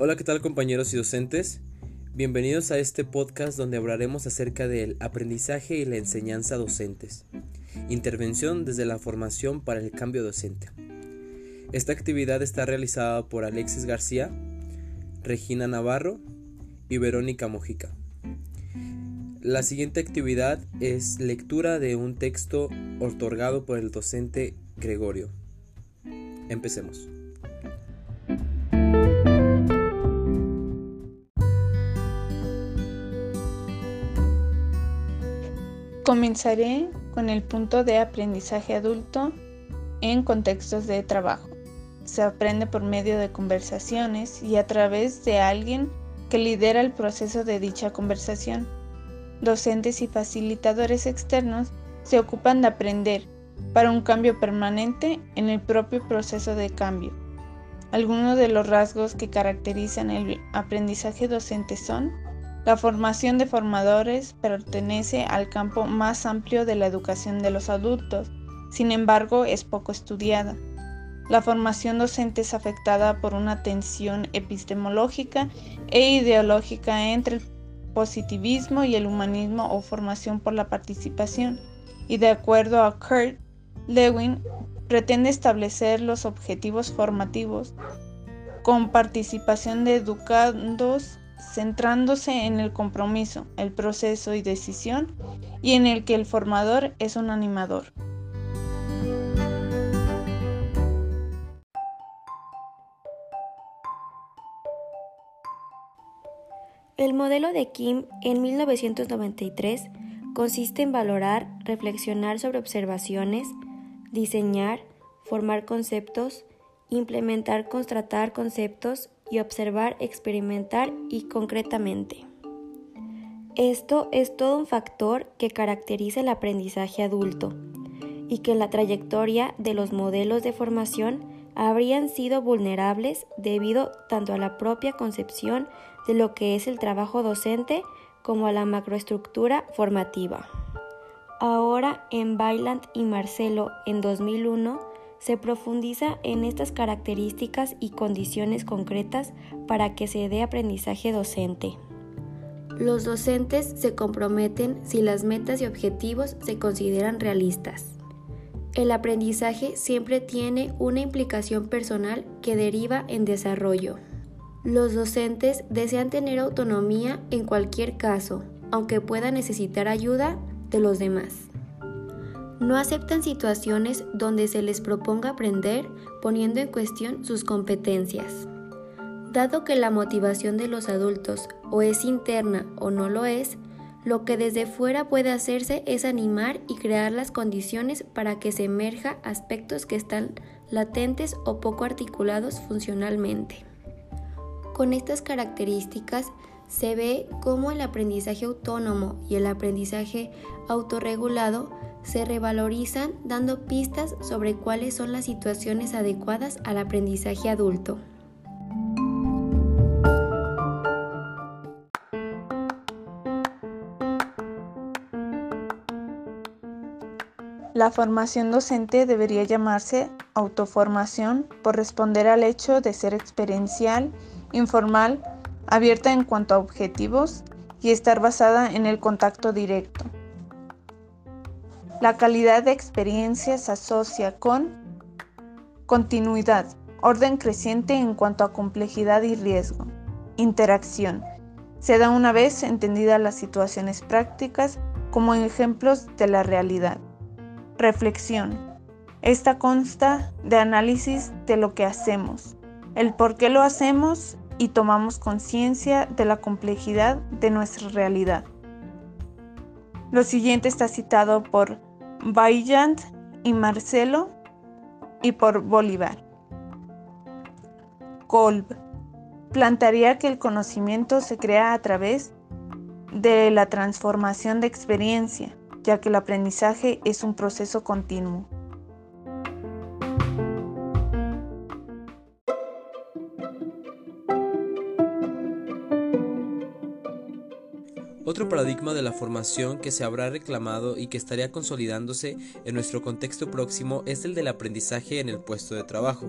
Hola, ¿qué tal compañeros y docentes? Bienvenidos a este podcast donde hablaremos acerca del aprendizaje y la enseñanza docentes. Intervención desde la formación para el cambio docente. Esta actividad está realizada por Alexis García, Regina Navarro y Verónica Mojica. La siguiente actividad es lectura de un texto otorgado por el docente Gregorio. Empecemos. Comenzaré con el punto de aprendizaje adulto en contextos de trabajo. Se aprende por medio de conversaciones y a través de alguien que lidera el proceso de dicha conversación. Docentes y facilitadores externos se ocupan de aprender para un cambio permanente en el propio proceso de cambio. Algunos de los rasgos que caracterizan el aprendizaje docente son la formación de formadores pertenece al campo más amplio de la educación de los adultos, sin embargo es poco estudiada. La formación docente es afectada por una tensión epistemológica e ideológica entre el positivismo y el humanismo o formación por la participación, y de acuerdo a Kurt Lewin, pretende establecer los objetivos formativos con participación de educandos centrándose en el compromiso, el proceso y decisión, y en el que el formador es un animador. El modelo de Kim en 1993 consiste en valorar, reflexionar sobre observaciones, diseñar, formar conceptos, implementar, constatar conceptos y observar, experimentar y concretamente. Esto es todo un factor que caracteriza el aprendizaje adulto y que en la trayectoria de los modelos de formación habrían sido vulnerables debido tanto a la propia concepción de lo que es el trabajo docente como a la macroestructura formativa. Ahora en Bailand y Marcelo en 2001 se profundiza en estas características y condiciones concretas para que se dé aprendizaje docente. Los docentes se comprometen si las metas y objetivos se consideran realistas. El aprendizaje siempre tiene una implicación personal que deriva en desarrollo. Los docentes desean tener autonomía en cualquier caso, aunque puedan necesitar ayuda de los demás. No aceptan situaciones donde se les proponga aprender poniendo en cuestión sus competencias. Dado que la motivación de los adultos o es interna o no lo es, lo que desde fuera puede hacerse es animar y crear las condiciones para que se emerja aspectos que están latentes o poco articulados funcionalmente. Con estas características se ve cómo el aprendizaje autónomo y el aprendizaje autorregulado se revalorizan dando pistas sobre cuáles son las situaciones adecuadas al aprendizaje adulto. La formación docente debería llamarse autoformación por responder al hecho de ser experiencial, informal, abierta en cuanto a objetivos y estar basada en el contacto directo. La calidad de experiencia se asocia con continuidad, orden creciente en cuanto a complejidad y riesgo, interacción. Se da una vez entendidas las situaciones prácticas como ejemplos de la realidad. Reflexión. Esta consta de análisis de lo que hacemos, el por qué lo hacemos y tomamos conciencia de la complejidad de nuestra realidad. Lo siguiente está citado por Vaillant y Marcelo y por Bolívar. Kolb plantearía que el conocimiento se crea a través de la transformación de experiencia, ya que el aprendizaje es un proceso continuo. Otro paradigma de la formación que se habrá reclamado y que estaría consolidándose en nuestro contexto próximo es el del aprendizaje en el puesto de trabajo.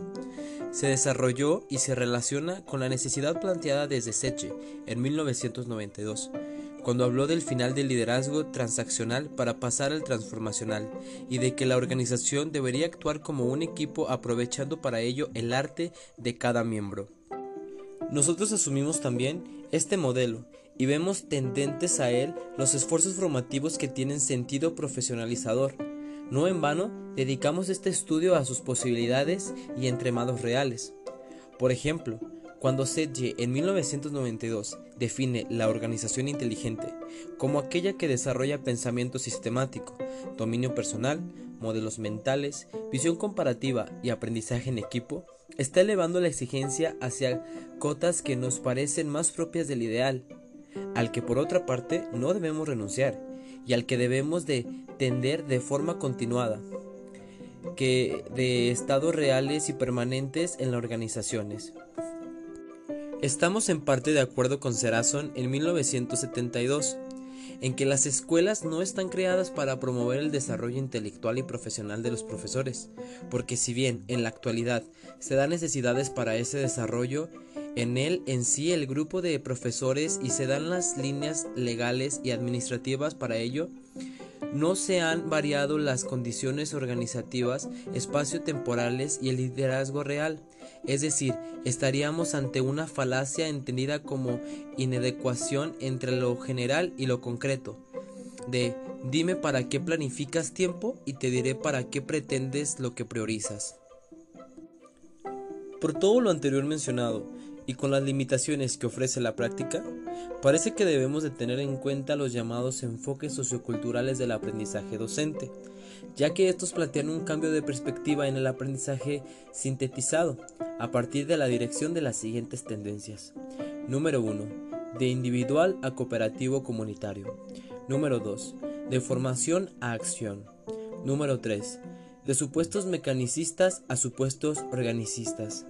se desarrolló y se relaciona con la necesidad planteada desde Seche en 1992, cuando habló del final del liderazgo transaccional para pasar al transformacional y de que la organización debería actuar como un equipo aprovechando para ello el arte de cada miembro. Nosotros asumimos también este modelo y vemos tendentes a él los esfuerzos formativos que tienen sentido profesionalizador. No en vano dedicamos este estudio a sus posibilidades y entremados reales. Por ejemplo, cuando Sedge en 1992 define la organización inteligente como aquella que desarrolla pensamiento sistemático, dominio personal, modelos mentales, visión comparativa y aprendizaje en equipo, está elevando la exigencia hacia cotas que nos parecen más propias del ideal, al que por otra parte no debemos renunciar y al que debemos de tender de forma continuada, que de estados reales y permanentes en las organizaciones. Estamos en parte de acuerdo con Serason en 1972, en que las escuelas no están creadas para promover el desarrollo intelectual y profesional de los profesores, porque si bien en la actualidad se dan necesidades para ese desarrollo, en él en sí el grupo de profesores y se dan las líneas legales y administrativas para ello, no se han variado las condiciones organizativas, espacio-temporales y el liderazgo real. Es decir, estaríamos ante una falacia entendida como inadecuación entre lo general y lo concreto. De dime para qué planificas tiempo y te diré para qué pretendes lo que priorizas. Por todo lo anterior mencionado, y con las limitaciones que ofrece la práctica, parece que debemos de tener en cuenta los llamados enfoques socioculturales del aprendizaje docente, ya que estos plantean un cambio de perspectiva en el aprendizaje sintetizado a partir de la dirección de las siguientes tendencias. Número 1. De individual a cooperativo comunitario. Número 2. De formación a acción. Número 3. De supuestos mecanicistas a supuestos organicistas.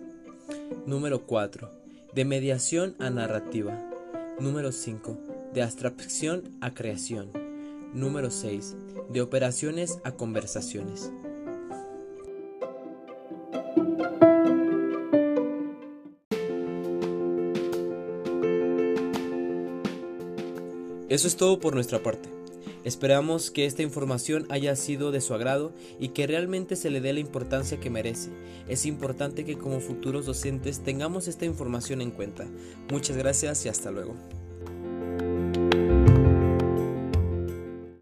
Número 4 de mediación a narrativa. Número 5. De abstracción a creación. Número 6. De operaciones a conversaciones. Eso es todo por nuestra parte. Esperamos que esta información haya sido de su agrado y que realmente se le dé la importancia que merece. Es importante que como futuros docentes tengamos esta información en cuenta. Muchas gracias y hasta luego.